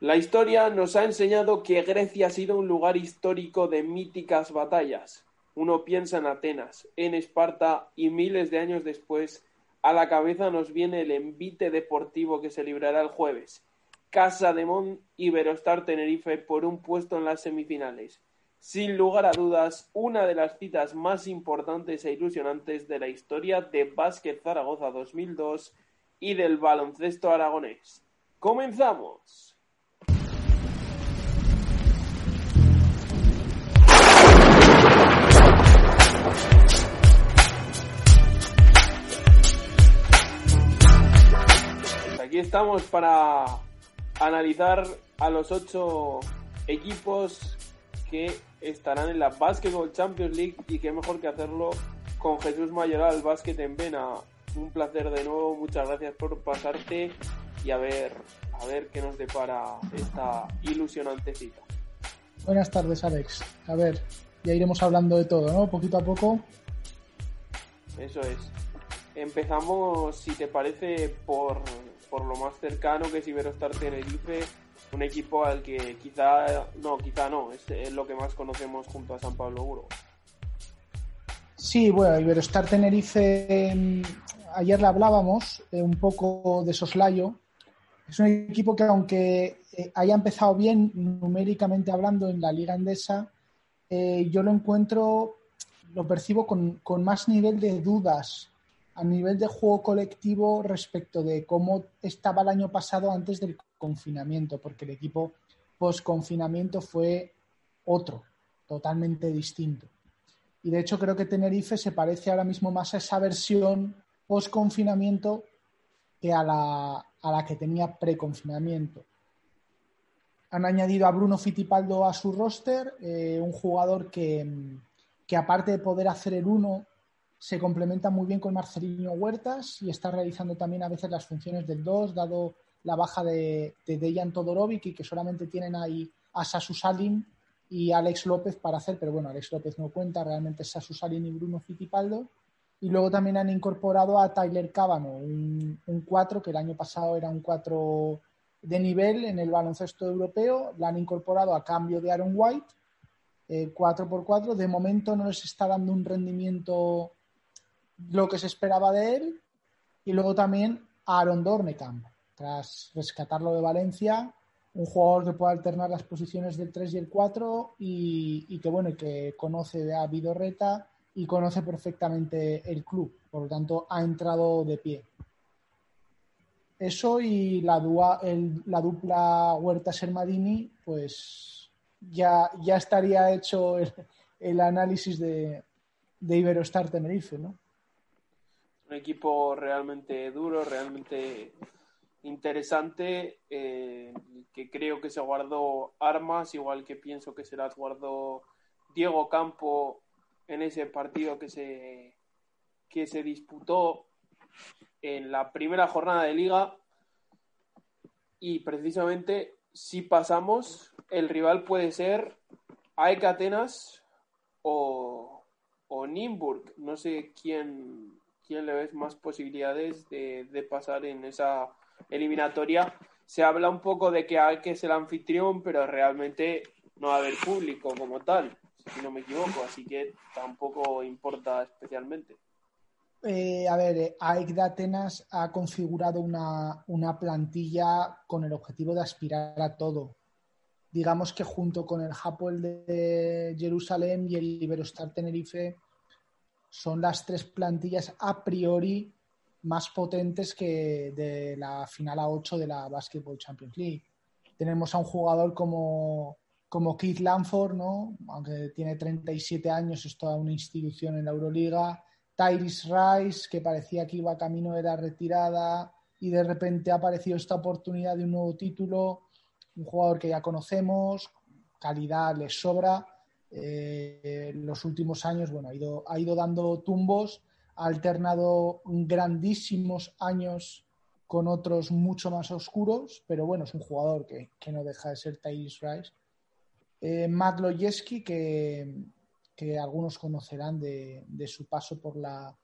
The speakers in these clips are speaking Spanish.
La historia nos ha enseñado que Grecia ha sido un lugar histórico de míticas batallas. Uno piensa en Atenas, en Esparta y miles de años después, a la cabeza nos viene el envite deportivo que se librará el jueves. Casa de Mon y Verostar Tenerife por un puesto en las semifinales. Sin lugar a dudas, una de las citas más importantes e ilusionantes de la historia de Básquet Zaragoza 2002 y del baloncesto aragonés. ¡Comenzamos! Aquí estamos para analizar a los ocho equipos que estarán en la Basketball Champions League y qué mejor que hacerlo con Jesús Mayoral, Básquet en Vena. Un placer de nuevo, muchas gracias por pasarte y a ver, a ver qué nos depara esta ilusionante cita. Buenas tardes, Alex. A ver, ya iremos hablando de todo, ¿no? Poquito a poco. Eso es. Empezamos, si te parece, por, por lo más cercano que es Iberostar Tenerife, un equipo al que quizá, no, quizá no, es, lo que más conocemos junto a San Pablo Uro. Sí, bueno, Iberostar Tenerife, mm, ayer le hablábamos eh, un poco de soslayo. Es un equipo que aunque eh, haya empezado bien numéricamente hablando en la Liga Endesa, eh, yo lo encuentro, lo percibo con, con, más nivel de dudas a nivel de juego colectivo respecto de cómo estaba el año pasado antes del confinamiento, porque el equipo post-confinamiento fue otro, totalmente distinto. Y de hecho creo que Tenerife se parece ahora mismo más a esa versión post-confinamiento que a la, a la que tenía pre-confinamiento. Han añadido a Bruno Fittipaldo a su roster, eh, un jugador que, que, aparte de poder hacer el uno, se complementa muy bien con Marcelino Huertas y está realizando también a veces las funciones del 2, dado la baja de, de Dejan Todorovic y que solamente tienen ahí a Sasu Salin y Alex López para hacer, pero bueno, Alex López no cuenta, realmente es Sasu Salin y Bruno Fittipaldo. Y luego también han incorporado a Tyler Cábano, un 4 que el año pasado era un 4 de nivel en el baloncesto europeo. La han incorporado a cambio de Aaron White, eh, 4x4. De momento no les está dando un rendimiento lo que se esperaba de él. Y luego también a Aaron Dornekamp, tras rescatarlo de Valencia, un jugador que puede alternar las posiciones del 3 y el 4 y, y que bueno, que conoce a Vidorreta y conoce perfectamente el club, por lo tanto ha entrado de pie. Eso y la, la dupla Huerta-Sermadini, pues ya, ya estaría hecho el, análisis de, de Iberostar Tenerife, ¿no? Un equipo realmente duro, realmente interesante, eh, que creo que se guardó armas, igual que pienso que se las guardó Diego Campo en ese partido que se, que se disputó en la primera jornada de liga y precisamente si pasamos el rival puede ser AEK Atenas o, o Nimburg. No sé quién, quién le ves más posibilidades de, de, pasar en esa eliminatoria. Se habla un poco de que AEK es el anfitrión, pero realmente no va a haber público como tal si no me equivoco, así que tampoco importa especialmente. Eh, a ver, AEK de Atenas ha configurado una, una, plantilla con el objetivo de aspirar a todo. Digamos que junto con el Hapoel de Jerusalén y el Iberostar Tenerife son las tres plantillas a priori más potentes que de la final a 8 de la Basketball Champions League. Tenemos a un jugador como como Keith Lanford, ¿no? aunque tiene 37 años, es toda una institución en la Euroliga. Tyrese Rice, que parecía que iba camino de la retirada y de repente ha aparecido esta oportunidad de un nuevo título. Un jugador que ya conocemos, calidad le sobra. Eh, los últimos años, bueno, ha ido, dando tumbos, ha alternado grandísimos años con otros mucho más oscuros, pero bueno, es un jugador que, que no deja de ser Tyrese Rice eh, Matt Loyeski, que, que, algunos conocerán de, de, su paso por la,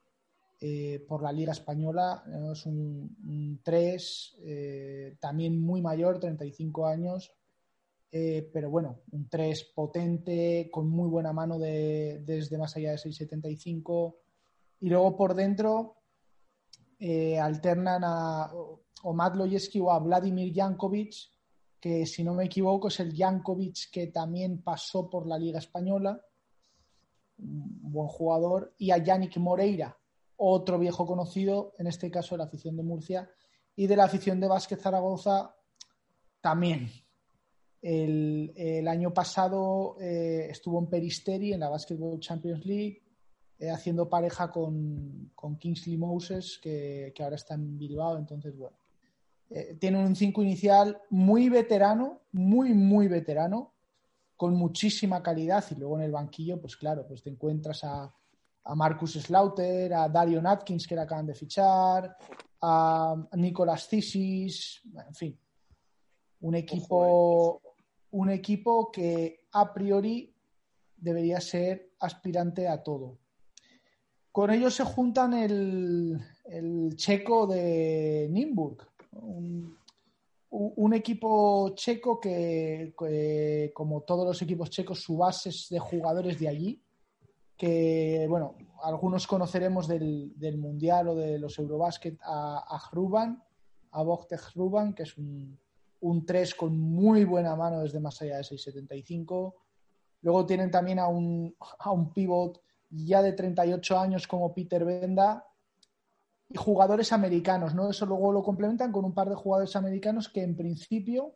eh, por la Liga Española. Es un, 3, eh, también muy mayor, 35 años, eh, pero bueno, un 3 potente, con muy buena mano de, desde más allá de 6,75. Y luego por dentro alternan a o Matt o a Vladimir Jankovic, que si no me equivoco es el Jankovic que también pasó por la Liga Española, un buen jugador, y a Yannick Moreira, otro viejo conocido, en este caso de la afición de Murcia, y de la afición de Vázquez Zaragoza también. El, año pasado eh, estuvo en Peristeri, en la Basketball Champions League, eh, haciendo pareja con, Kingsley Moses, que, ahora está en Bilbao. Entonces, bueno, eh, tiene un 5 inicial muy veterano, muy, muy veterano, con muchísima calidad. Y luego en el banquillo, pues claro, pues te encuentras a, a Marcus Slaughter, a Darion Atkins, que le acaban de fichar, a Nicolas Cisis, en fin. Un equipo, un equipo que a priori debería ser aspirante a todo. Con ellos se juntan el, checo de Nimburg, un, equipo checo que, como todos los equipos checos, su base es de jugadores de allí que, bueno, algunos conoceremos del, Mundial o de los Eurobasket a, a a Bogte Hruban, que es un, un 3 con muy buena mano desde más allá de 6,75. Luego tienen también a un, a un pivot ya de 38 años como Peter Benda y jugadores americanos, ¿no? Eso luego lo complementan con un par de jugadores americanos que en principio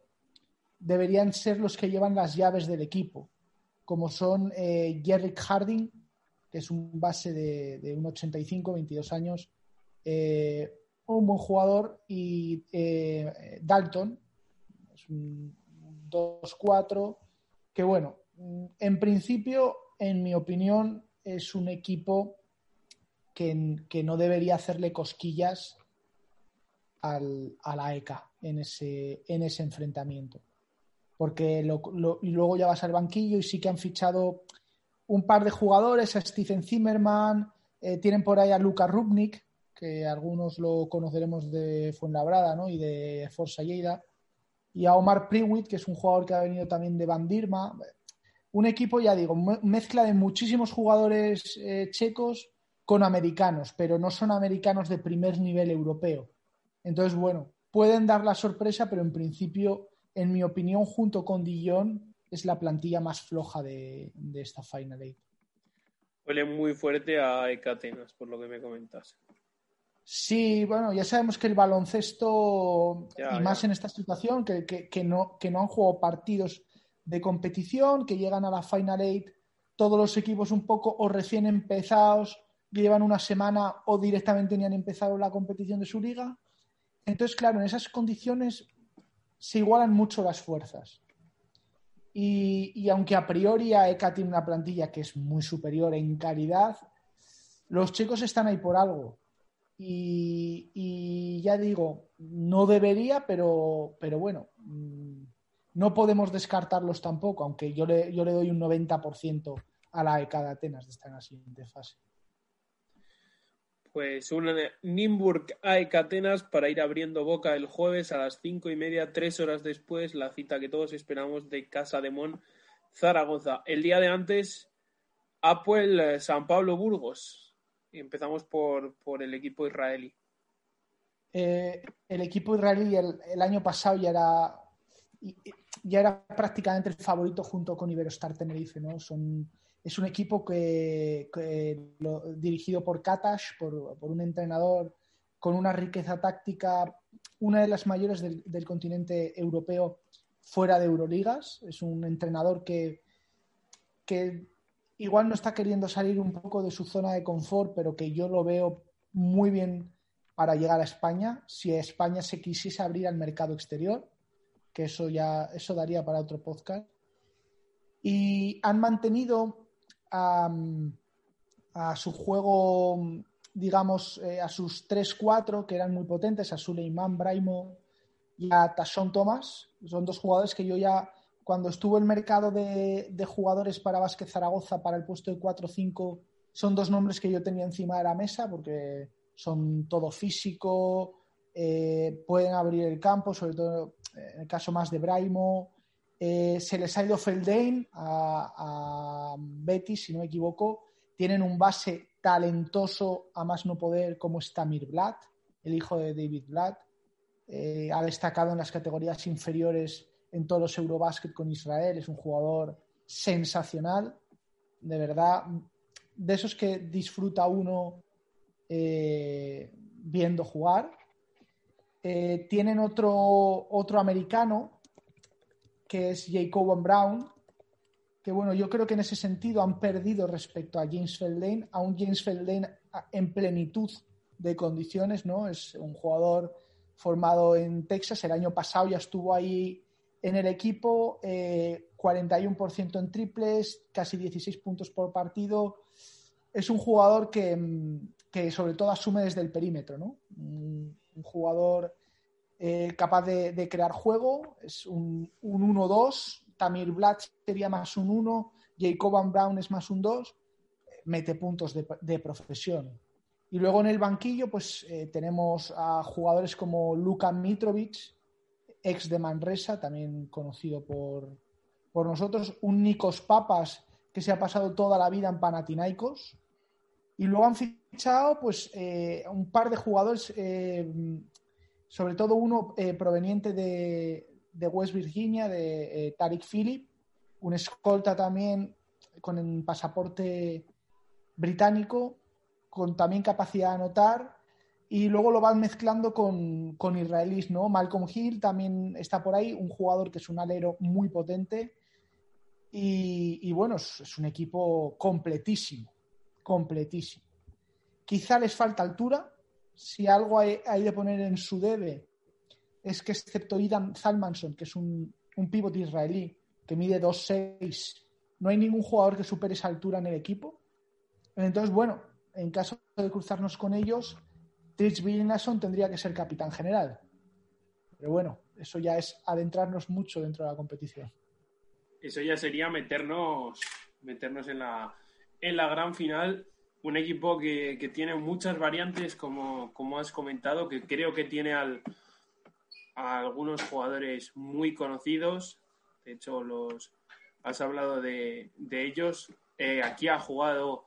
deberían ser los que llevan las llaves del equipo, como son eh, Harding, que es un base de, de un 85, 22 años, eh, un buen jugador, y eh, Dalton, es un 2-4, que bueno, en principio, en mi opinión, es un equipo que, no debería hacerle cosquillas al, a la ECA en ese, en ese enfrentamiento. Porque luego ya vas al banquillo y sí que han fichado un par de jugadores, a Stephen Zimmerman, eh, tienen por ahí a Luka Rubnik, que algunos lo conoceremos de Fuenlabrada ¿no? y de Forza Lleida, y a Omar Priwit, que es un jugador que ha venido también de Bandirma. Un equipo, ya digo, mezcla de muchísimos jugadores eh, checos con americanos, pero no son americanos de primer nivel europeo. Entonces, bueno, pueden dar la sorpresa, pero en principio, en mi opinión, junto con Dijon, es la plantilla más floja de, esta Final Eight. Huele muy fuerte a Ecatenas, por lo que me comentas. Sí, bueno, ya sabemos que el baloncesto, y más en esta situación, que, no, que no han jugado partidos de competición, que llegan a la Final Eight, todos los equipos un poco o recién empezados, llevan una semana o directamente ni han empezado la competición de su liga. Entonces, claro, en esas condiciones se igualan mucho las fuerzas. Y, aunque a priori AECA tiene una plantilla que es muy superior en calidad, los chicos están ahí por algo. Y, ya digo, no debería, pero, pero bueno, mm, no podemos descartarlos tampoco, aunque yo le, yo le doy un 90% a la AECA de Atenas de estar en la siguiente fase pues un Nimburg AEK Atenas para ir abriendo boca el jueves a las cinco y media, tres horas después, la cita que todos esperamos de Casa de Mon, Zaragoza. El día de antes, Apuel eh, San Pablo Burgos. Empezamos por, el equipo israelí. Eh, el equipo israelí el, año pasado ya era, ya era prácticamente el favorito junto con Iberostar Tenerife, ¿no? Son es un equipo que, dirigido por Katash, por, un entrenador con una riqueza táctica, una de las mayores del, continente europeo fuera de Euroligas. Es un entrenador que, que igual no está queriendo salir un poco de su zona de confort, pero que yo lo veo muy bien para llegar a España. Si España se quisiese abrir al mercado exterior, que eso ya eso daría para otro podcast. Y han mantenido a, su juego, digamos, eh, a sus 3-4, que eran muy potentes, a Suleiman Braimo y a Tasson Thomas. Son dos jugadores que yo ya, cuando estuvo el mercado de, jugadores para Vázquez Zaragoza para el puesto de 4-5, son dos nombres que yo tenía encima de la mesa porque son todo físico, eh, pueden abrir el campo, sobre todo en el caso más de Braimo. Eh, se les ha ido Feldain a, a Betis, si no me equivoco. Tienen un base talentoso a más no poder como es Tamir Blatt, el hijo de David Blatt. Eh, ha destacado en las categorías inferiores en todos los Eurobasket con Israel. Es un jugador sensacional, de verdad, de esos que disfruta uno eh, viendo jugar. Eh, tienen otro, otro americano, que es Jacob Brown, que bueno, yo creo que en ese sentido han perdido respecto a James Feldane, a un James Feldane en plenitud de condiciones, ¿no? Es un jugador formado en Texas, el año pasado ya estuvo ahí en el equipo, 41% eh, en triples, casi 16 puntos por partido. Es un jugador que, que sobre todo asume desde el perímetro, ¿no? Un, jugador eh, capaz de, crear juego, es un, un 1-2, Tamir Blatt sería más un 1, Jacob Brown es más un 2, mete puntos de, profesión. Y luego en el banquillo, pues eh, tenemos a jugadores como Luka Mitrovic, ex de Manresa, también conocido por, por nosotros, un Nikos Papas que se ha pasado toda la vida en Panathinaikos. Y luego han fichado pues eh, un par de jugadores, eh, sobre todo uno proveniente de, de West Virginia, de eh, Tariq Phillip, un escolta también con el pasaporte británico, con también capacidad de anotar, y luego lo van mezclando con, con israelíes, ¿no? Malcolm Hill también está por ahí, un jugador que es un alero muy potente, y, bueno, es, un equipo completísimo, completísimo. Quizá les falta altura, si algo hay, de poner en su debe es que excepto Idan Zalmanson, que es un, un israelí que mide 2'6, no hay ningún jugador que supere esa altura en el equipo. Entonces, bueno, en caso de cruzarnos con ellos, Trich Williamson tendría que ser capitán general. Pero bueno, eso ya es adentrarnos mucho dentro de la competición. Eso ya sería meternos, meternos en la, en la gran final. Un equipo que, que tiene muchas variantes, como, como has comentado, que creo que tiene al, algunos jugadores muy conocidos. De hecho, los has hablado de, ellos. Eh, aquí ha jugado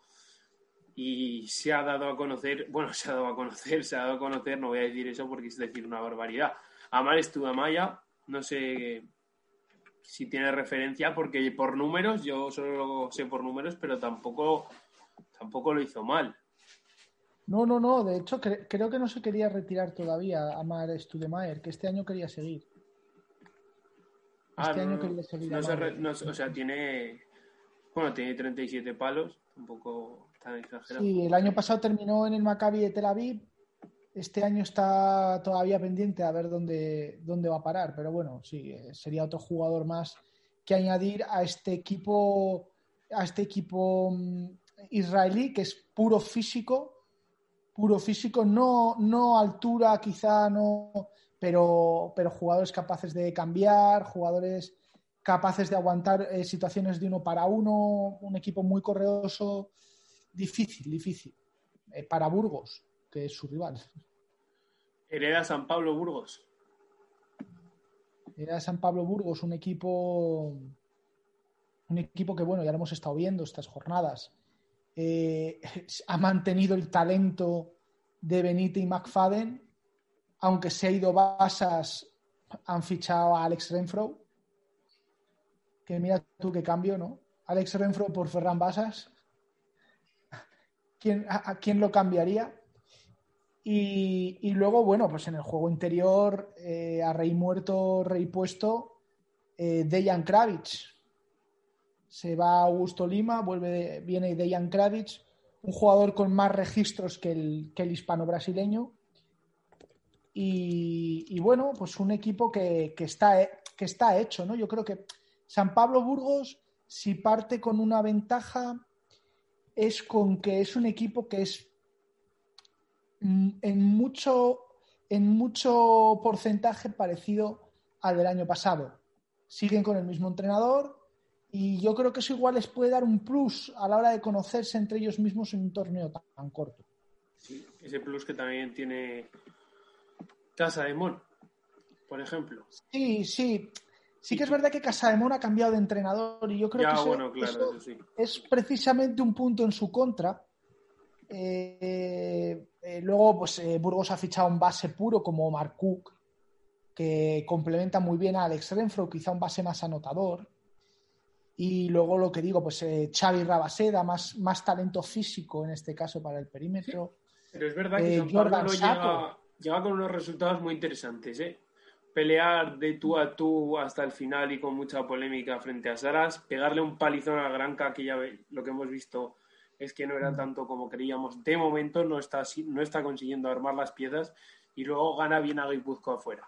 y se ha dado a conocer, bueno, se ha dado a conocer, se ha dado a conocer, no voy a decir eso porque es decir una barbaridad. Amar Estudamaya, no sé si tiene referencia, porque por números, yo solo lo sé por números, pero tampoco, tampoco lo hizo mal. No, no, no. De hecho, creo que no se quería retirar todavía a Mar Studemayer, que este año quería seguir. Ah, este año quería seguir. No o sea, tiene. Bueno, tiene 37 palos, tampoco Sí, el año pasado terminó en el Maccabi de Tel Aviv. Este año está todavía pendiente a ver dónde, dónde va a parar, pero bueno, sí, eh, sería otro jugador más que añadir a este equipo, a este equipo mm, israelí que es puro físico, puro físico, no, no altura, quizá no, pero, pero jugadores capaces de cambiar, jugadores capaces de aguantar eh, situaciones de uno para uno, un equipo muy correoso, difícil, difícil. Eh, para Burgos, que es su rival. Hereda San Pablo Burgos. Hereda San Pablo Burgos, un equipo, un equipo que bueno, ya lo hemos estado viendo estas jornadas eh, ha mantenido el talento de Benite y McFadden, aunque se ha ido Basas, han fichado a Alex Renfro. Que mira tú qué cambio, ¿no? Alex Renfro por Ferran Basas. ¿Quién, a, quién lo cambiaría? Y, luego, bueno, pues en el juego interior, eh, a Rey muerto, Rey puesto, eh, Dejan Kravitz, se va Augusto Lima, vuelve, viene Dejan Kradic, un jugador con más registros que el, que el hispano-brasileño. Y, bueno, pues un equipo que, está, que está hecho, ¿no? Yo creo que San Pablo Burgos, si parte con una ventaja, es con que es un equipo que es mm, en mucho, en mucho porcentaje parecido al del año pasado. Siguen con el mismo entrenador, Y yo creo que eso igual les puede dar un plus a la hora de conocerse entre ellos mismos en un torneo tan, corto. Sí, ese plus que también tiene Casa de Mon, por ejemplo. Sí, sí. Sí que es verdad que Casa de Mon ha cambiado de entrenador y yo creo que eso, es precisamente un punto en su contra. Eh, eh, luego, pues eh, Burgos ha fichado un base puro como Mark Cook, que complementa muy bien a Alex Renfro, quizá un base más anotador. Y luego lo que digo, pues Xavi Rabaseda, más, más talento físico en este caso para el perímetro. pero es verdad que San llega, llega, con unos resultados muy interesantes. ¿eh? Pelear de tú a tú hasta el final y con mucha polémica frente a Saras, pegarle un palizón a Granca, que ya lo que hemos visto es que no era mm. tanto como creíamos. De momento no está, no está consiguiendo armar las piezas y luego gana bien a Guipuzcoa afuera.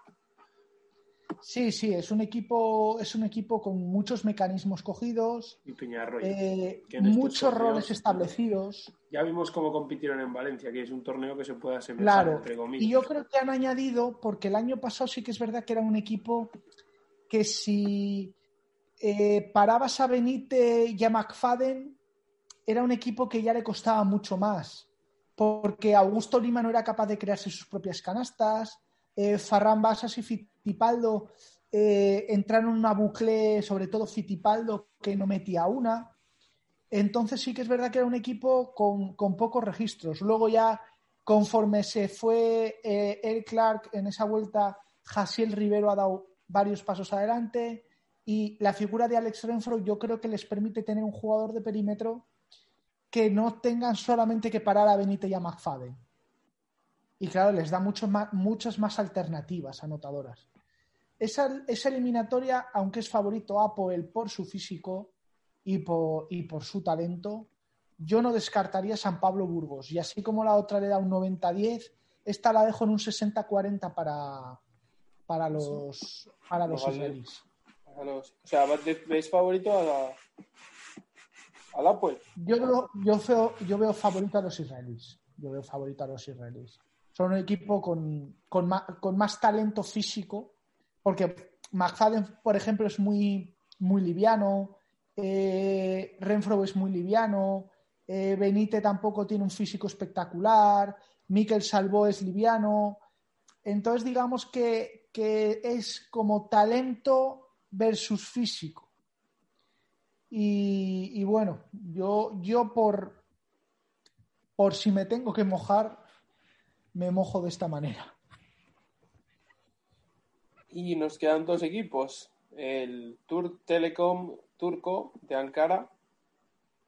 Sí, sí, es un equipo, es un equipo con muchos mecanismos cogidos, y eh, muchos roles establecidos. Ya vimos cómo compitieron en Valencia, que es un torneo que se puede asemejar claro, entre comillas. Y yo creo que han añadido, porque el año pasado sí que es verdad que era un equipo que si eh, parabas a Benítez y a McFadden, era un equipo que ya le costaba mucho más, porque Augusto Lima no era capaz de crearse sus propias canastas, eh, Farran Basas y Fittipaldo eh, entraron en una bucle, sobre todo Fittipaldo, que no metía una. Entonces sí que es verdad que era un equipo con, pocos registros. Luego ya, conforme se fue eh, el Clark en esa vuelta, Jasiel Rivero ha dado varios pasos adelante y la figura de Alex Renfro yo creo que les permite tener un jugador de perímetro que no tengan solamente que parar a Benítez y a McFadden y claro, les da más, muchas más alternativas anotadoras. Esa, esa, eliminatoria, aunque es favorito Apple por su físico y por, y por su talento, yo no descartaría San Pablo Burgos. Y así como la otra le da un 90-10, esta la dejo en un 60-40 para, para los, para los israelíes. O sea, ¿ves favorito a la, al Apple? Yo, yo, veo, yo veo favorito a los israelíes. Yo veo favorito a los israelíes son un equipo con, más, talento físico, porque McFadden, por ejemplo, es muy, muy liviano, eh, Renfro es muy liviano, eh, Benite tampoco tiene un físico espectacular, Mikel Salvo es liviano. Entonces, digamos que, es como talento versus físico. Y, bueno, yo, yo por, por si me tengo que mojar, me mojo de esta manera. Y nos quedan dos equipos. El Tur Telecom turco de Ankara,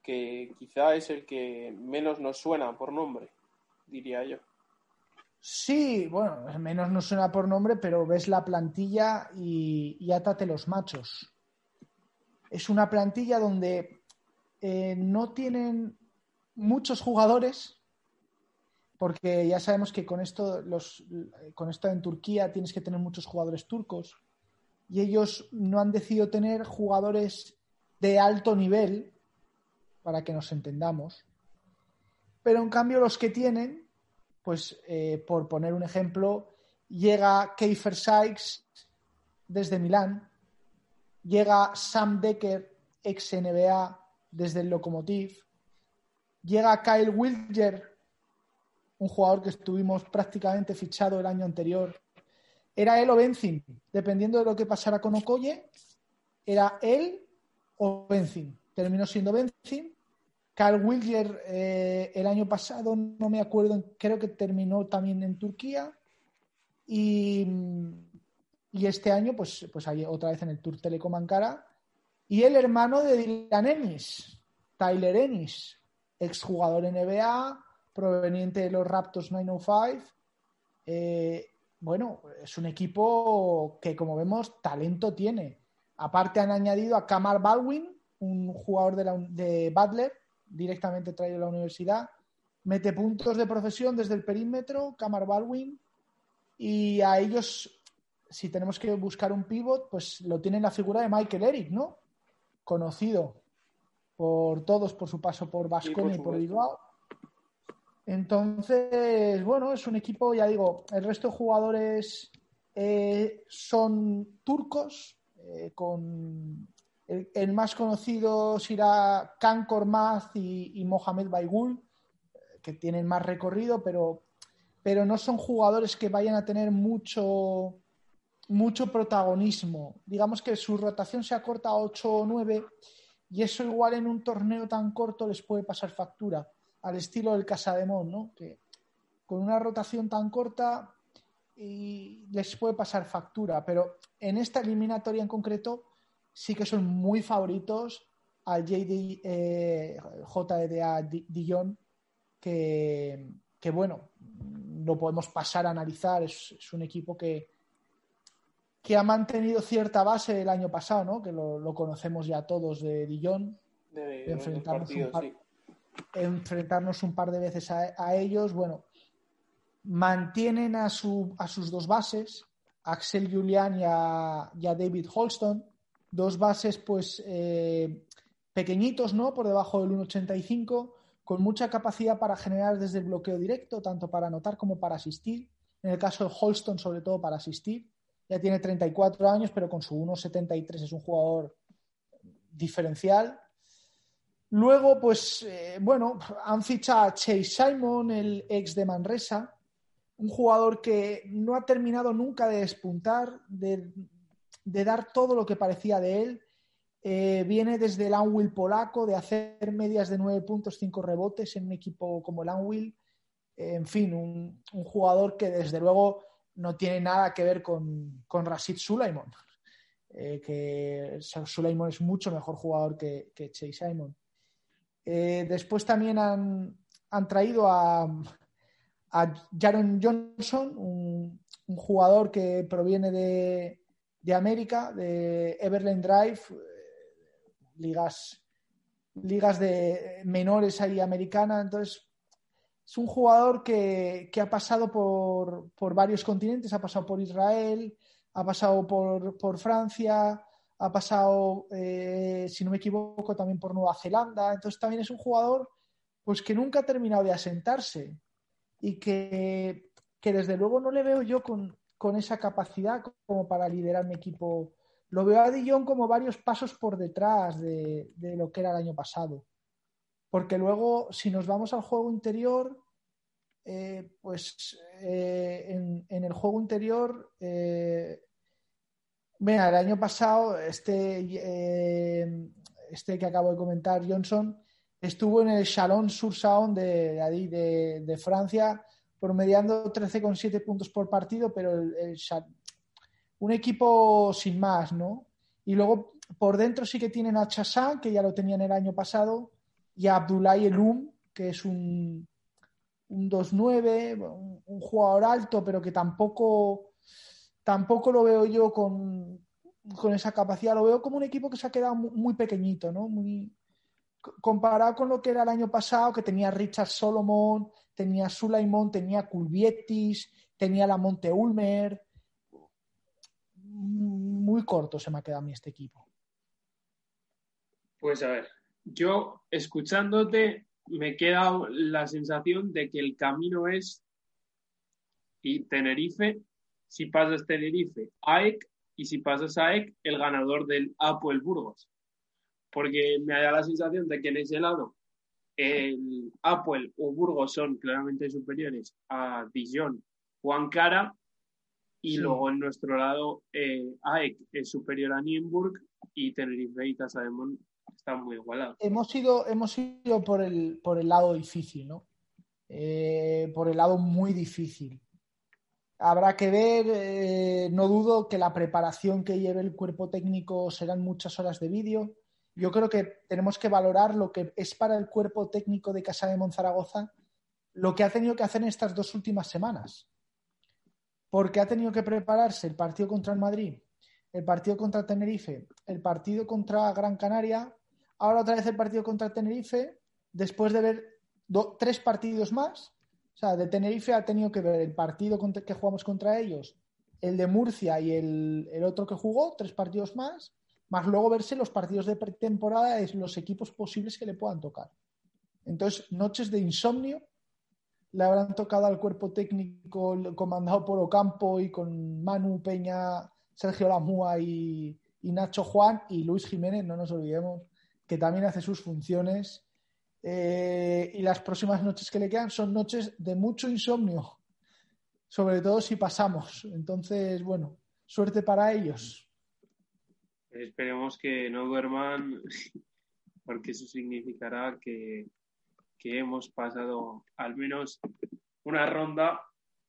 que quizá es el que menos nos suena por nombre, diría yo. Sí, bueno, menos nos suena por nombre, pero ves la plantilla y, y átate los machos. Es una plantilla donde eh, no tienen muchos jugadores, porque ya sabemos que con esto, los, con esto en Turquía tienes que tener muchos jugadores turcos y ellos no han decidido tener jugadores de alto nivel, para que nos entendamos, pero en cambio los que tienen, pues eh, por poner un ejemplo, llega Keifer Sykes desde Milán, llega Sam Decker, ex NBA, desde el Lokomotiv, llega Kyle Wilger un jugador que estuvimos prácticamente fichado el año anterior. Era él o Benzin, dependiendo de lo que pasara con Okoye, era él o Benzin. Terminó siendo Benzin. Carl Wilger eh, el año pasado, no me acuerdo, creo que terminó también en Turquía. Y, este año, pues, pues ahí otra vez en el Tour Telecom Ankara. Y el hermano de Dylan Ennis, Tyler Ennis, exjugador NBA, proveniente de los Raptors 905. Eh, bueno, es un equipo que, como vemos, talento tiene. Aparte han añadido a Kamar Baldwin, un jugador de, Butler, directamente traído de la universidad. Mete puntos de profesión desde el perímetro, Kamar Baldwin. Y a ellos, si tenemos que buscar un pivot, pues lo tiene la figura de Michael Eric, ¿no? Conocido por todos por su paso por Vasconia y por Bilbao entonces, bueno, es un equipo, ya digo, el resto de jugadores eh, son turcos, eh, con El, más conocido será Khan Kormaz y, Mohamed Baigul, que tienen más recorrido, pero, pero no son jugadores que vayan a tener mucho, mucho protagonismo. Digamos que su rotación se acorta a 8 o 9 y eso igual en un torneo tan corto les puede pasar factura, al estilo del Casademón, ¿no? Que con una rotación tan corta y les puede pasar factura, pero en esta eliminatoria en concreto sí que son muy favoritos al JD, eh, JDA Dijon, que, que, bueno, lo podemos pasar a analizar, es, un equipo que, que ha mantenido cierta base el año pasado, ¿no? que lo, conocemos ya todos de Dijon, de, enfrentarnos, un par, enfrentarnos, un par, de veces a, ellos. Bueno, mantienen a, su, a sus dos bases, Axel Julian y a, David Holston, dos bases pues eh, pequeñitos, ¿no? Por debajo del 1,85, con mucha capacidad para generar desde el bloqueo directo, tanto para anotar como para asistir. En el caso de Holston, sobre todo para asistir. Ya tiene 34 años, pero con su 1,73 es un jugador diferencial. Luego, pues, eh, bueno, han fichado a Chase Simon, el ex de Manresa, un jugador que no ha terminado nunca de despuntar, de, dar todo lo que parecía de él. Eh, viene desde el Anwil polaco, de hacer medias de nueve puntos, cinco rebotes en un equipo como el Anwil. Eh, en fin, un, jugador que desde luego no tiene nada que ver con, con Rashid Sulaimon, que Sulaimon es mucho mejor jugador que, que Chase Simon. Después también han, han traído a, a Jaron Johnson, un, jugador que proviene de, América, de Everland Drive, eh, ligas, ligas de menores ahí americanas. Entonces, es un jugador que, ha pasado por, varios continentes, ha pasado por Israel, ha pasado por, Francia, ha pasado, eh, si no me equivoco, también por Nueva Zelanda. Entonces, también es un jugador pues que nunca ha terminado de asentarse y que, desde luego no le veo yo con, esa capacidad como para liderar mi equipo. Lo veo a Dillon como varios pasos por detrás de, lo que era el año pasado. Porque luego, si nos vamos al juego interior, eh, pues eh, en, el juego interior, mira, el año pasado, este, este que acabo de comentar, Johnson, estuvo en el Chalon sur saône de, de, Francia, promediando 13,7 puntos por partido, pero un equipo sin más, ¿no? Y luego por dentro sí que tienen a Chassan, que ya lo tenían el año pasado, y a Abdoulaye Eloum, que es un, un 2-9, un, jugador alto, pero que tampoco, tampoco lo veo yo con, con esa capacidad. Lo veo como un equipo que se ha quedado muy, pequeñito, ¿no? Muy, comparado con lo que era el año pasado, que tenía Richard Solomon, tenía Sulaimon, tenía Kulvietis, tenía la Monte Ulmer. Muy corto se me ha quedado a mí este equipo. Pues a ver, yo escuchándote me queda la sensación de que el camino es y Tenerife, si pasas Tenerife, AEC, y si pasas AEC, el ganador del Apoel Burgos porque me da la sensación de que en ese lado el Apple o Burgos son claramente superiores a Dijon o Ankara y luego en nuestro lado eh, AEC es superior a Nienburg y Tenerife y Casademont están muy igualados. Hemos ido, hemos ido por, el, por el lado difícil, ¿no? Eh, por el lado muy difícil. Habrá que ver, eh, no dudo que la preparación que lleve el cuerpo técnico serán muchas horas de vídeo yo creo que tenemos que valorar lo que es para el cuerpo técnico de Casa de Monzaragoza lo que ha tenido que hacer en estas dos últimas semanas. Porque ha tenido que prepararse el partido contra el Madrid, el partido contra Tenerife, el partido contra Gran Canaria, ahora otra vez el partido contra Tenerife, después de ver tres partidos más. O sea, de Tenerife ha tenido que ver el partido que jugamos contra ellos, el de Murcia y el, el otro que jugó, tres partidos más, más luego verse los partidos de pretemporada de los equipos posibles que le puedan tocar. Entonces, noches de insomnio le habrán tocado al cuerpo técnico comandado por Ocampo y con Manu Peña, Sergio Lamúa y, y Nacho Juan y Luis Jiménez, no nos olvidemos, que también hace sus funciones. Eh, y las próximas noches que le quedan son noches de mucho insomnio, sobre todo si pasamos. Entonces, bueno, suerte para ellos. Esperemos que no duerman, porque eso significará que, que hemos pasado al menos una ronda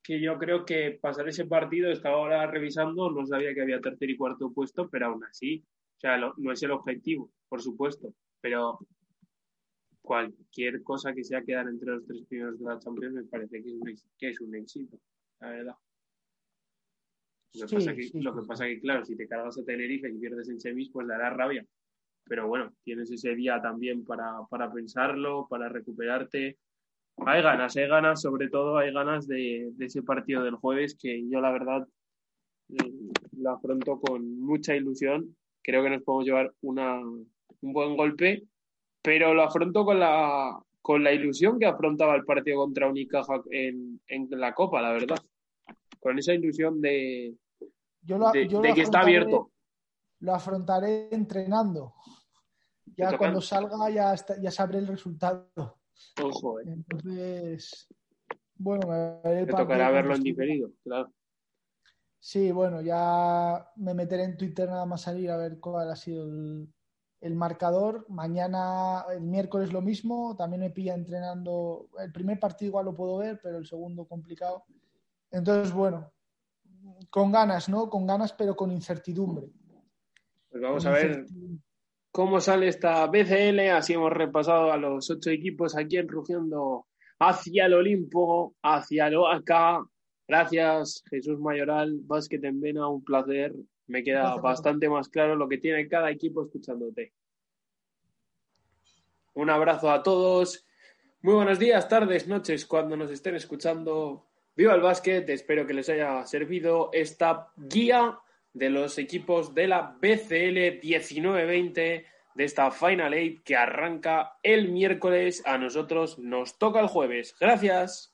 que yo creo que pasar ese partido, estaba ahora revisando, no sabía que había tercer y cuarto puesto, pero aún así, o sea, no es el objetivo, por supuesto, pero cualquier cosa que sea quedar entre los tres primeros de la Champions me parece que es un, que es un éxito, la verdad. Lo, que pasa que, lo que pasa que, claro, si te cargas a Tenerife y pierdes en semis, pues dará rabia. Pero bueno, tienes ese día también para, para pensarlo, para recuperarte, hay ganas, hay ganas, sobre todo hay ganas de, ese partido del jueves que yo la verdad mm, lo afronto con mucha ilusión. Creo que nos podemos llevar una, un buen golpe, pero lo afronto con la, con la ilusión que afrontaba el partido contra Unicaja en, en la Copa, la verdad. Con esa ilusión de, de, que está abierto. Lo afrontaré entrenando. Ya cuando salga ya, ya sabré el resultado. Ojo, eh. Entonces, bueno, me tocará verlo en diferido, claro. Sí, bueno, ya me meteré en Twitter nada más salir a ver cuál ha sido el, marcador. Mañana, el miércoles lo mismo, también me pilla entrenando. El primer partido igual lo puedo ver, pero el segundo complicado. Entonces, bueno, con ganas, ¿no? Con ganas, pero con incertidumbre. Pues vamos a ver cómo sale esta BCL. Así hemos repasado a los ocho equipos aquí en Rugiendo hacia el Olimpo, hacia el acá. Gracias, Jesús Mayoral, Básquet en Vena, un placer. Me queda bastante más claro lo que tiene cada equipo escuchándote. Un abrazo a todos. Muy buenos días, tardes, noches, cuando nos estén escuchando. Viva el básquet, espero que les haya servido esta guía de los equipos de la BCL 19-20 de esta Final Eight que arranca el miércoles. A nosotros nos toca el jueves. Gracias.